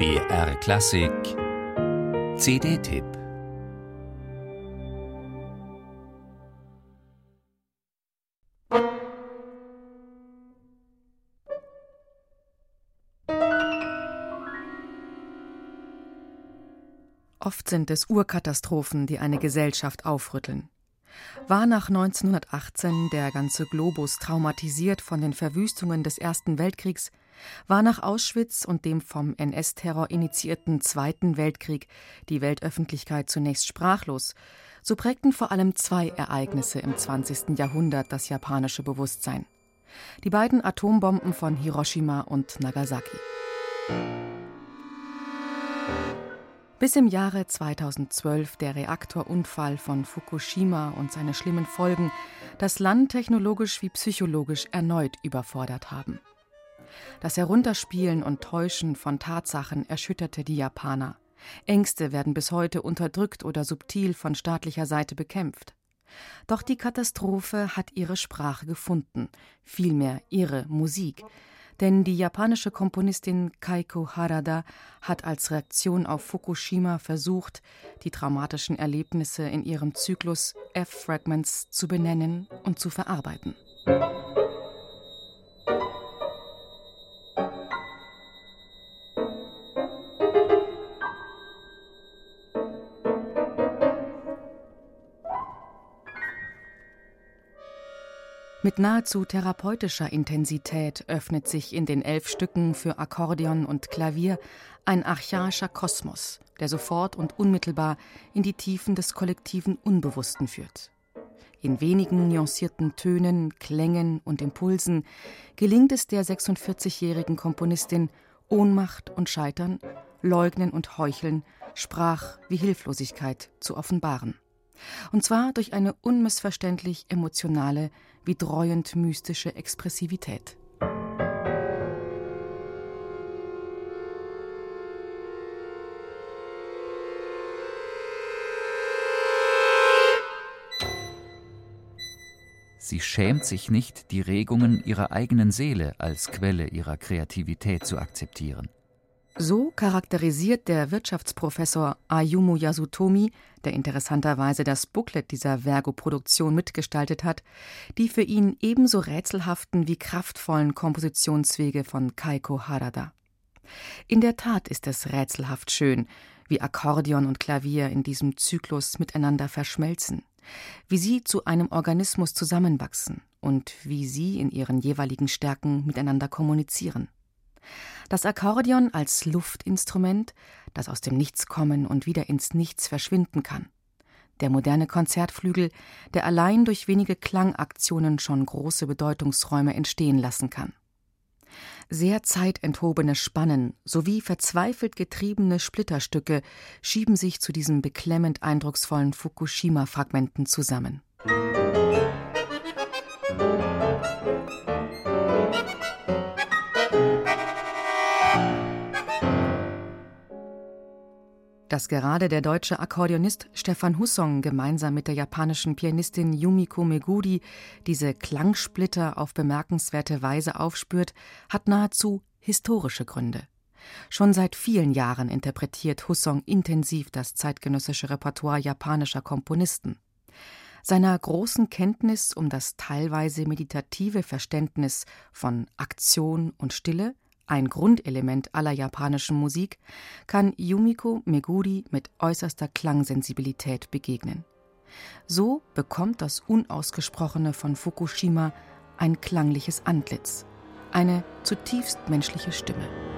BR Klassik CD-Tipp Oft sind es Urkatastrophen, die eine Gesellschaft aufrütteln. War nach 1918 der ganze Globus traumatisiert von den Verwüstungen des Ersten Weltkriegs, war nach Auschwitz und dem vom NS-Terror initiierten Zweiten Weltkrieg die Weltöffentlichkeit zunächst sprachlos, so prägten vor allem zwei Ereignisse im 20. Jahrhundert das japanische Bewusstsein. Die beiden Atombomben von Hiroshima und Nagasaki. Bis im Jahre 2012 der Reaktorunfall von Fukushima und seine schlimmen Folgen das Land technologisch wie psychologisch erneut überfordert haben. Das Herunterspielen und Täuschen von Tatsachen erschütterte die Japaner. Ängste werden bis heute unterdrückt oder subtil von staatlicher Seite bekämpft. Doch die Katastrophe hat ihre Sprache gefunden, vielmehr ihre Musik, denn die japanische Komponistin Kaiko Harada hat als Reaktion auf Fukushima versucht, die traumatischen Erlebnisse in ihrem Zyklus F-Fragments zu benennen und zu verarbeiten. Mit nahezu therapeutischer Intensität öffnet sich in den elf Stücken für Akkordeon und Klavier ein archaischer Kosmos, der sofort und unmittelbar in die Tiefen des kollektiven Unbewussten führt. In wenigen nuancierten Tönen, Klängen und Impulsen gelingt es der 46-jährigen Komponistin, Ohnmacht und Scheitern, Leugnen und Heucheln, Sprach wie Hilflosigkeit zu offenbaren. Und zwar durch eine unmissverständlich emotionale, wie dreuend mystische Expressivität. Sie schämt sich nicht, die Regungen ihrer eigenen Seele als Quelle ihrer Kreativität zu akzeptieren. So charakterisiert der Wirtschaftsprofessor Ayumu Yasutomi, der interessanterweise das Booklet dieser Vergo-Produktion mitgestaltet hat, die für ihn ebenso rätselhaften wie kraftvollen Kompositionswege von Kaiko Harada. In der Tat ist es rätselhaft schön, wie Akkordeon und Klavier in diesem Zyklus miteinander verschmelzen, wie sie zu einem Organismus zusammenwachsen und wie sie in ihren jeweiligen Stärken miteinander kommunizieren. Das Akkordeon als Luftinstrument, das aus dem Nichts kommen und wieder ins Nichts verschwinden kann. Der moderne Konzertflügel, der allein durch wenige Klangaktionen schon große Bedeutungsräume entstehen lassen kann. Sehr zeitenthobene Spannen sowie verzweifelt getriebene Splitterstücke schieben sich zu diesen beklemmend eindrucksvollen Fukushima-Fragmenten zusammen. Dass gerade der deutsche Akkordeonist Stefan Hussong gemeinsam mit der japanischen Pianistin Yumiko Meguri diese Klangsplitter auf bemerkenswerte Weise aufspürt, hat nahezu historische Gründe. Schon seit vielen Jahren interpretiert Hussong intensiv das zeitgenössische Repertoire japanischer Komponisten. Seiner großen Kenntnis um das teilweise meditative Verständnis von Aktion und Stille ein Grundelement aller japanischen Musik, kann Yumiko Meguri mit äußerster Klangsensibilität begegnen. So bekommt das Unausgesprochene von Fukushima ein klangliches Antlitz, eine zutiefst menschliche Stimme.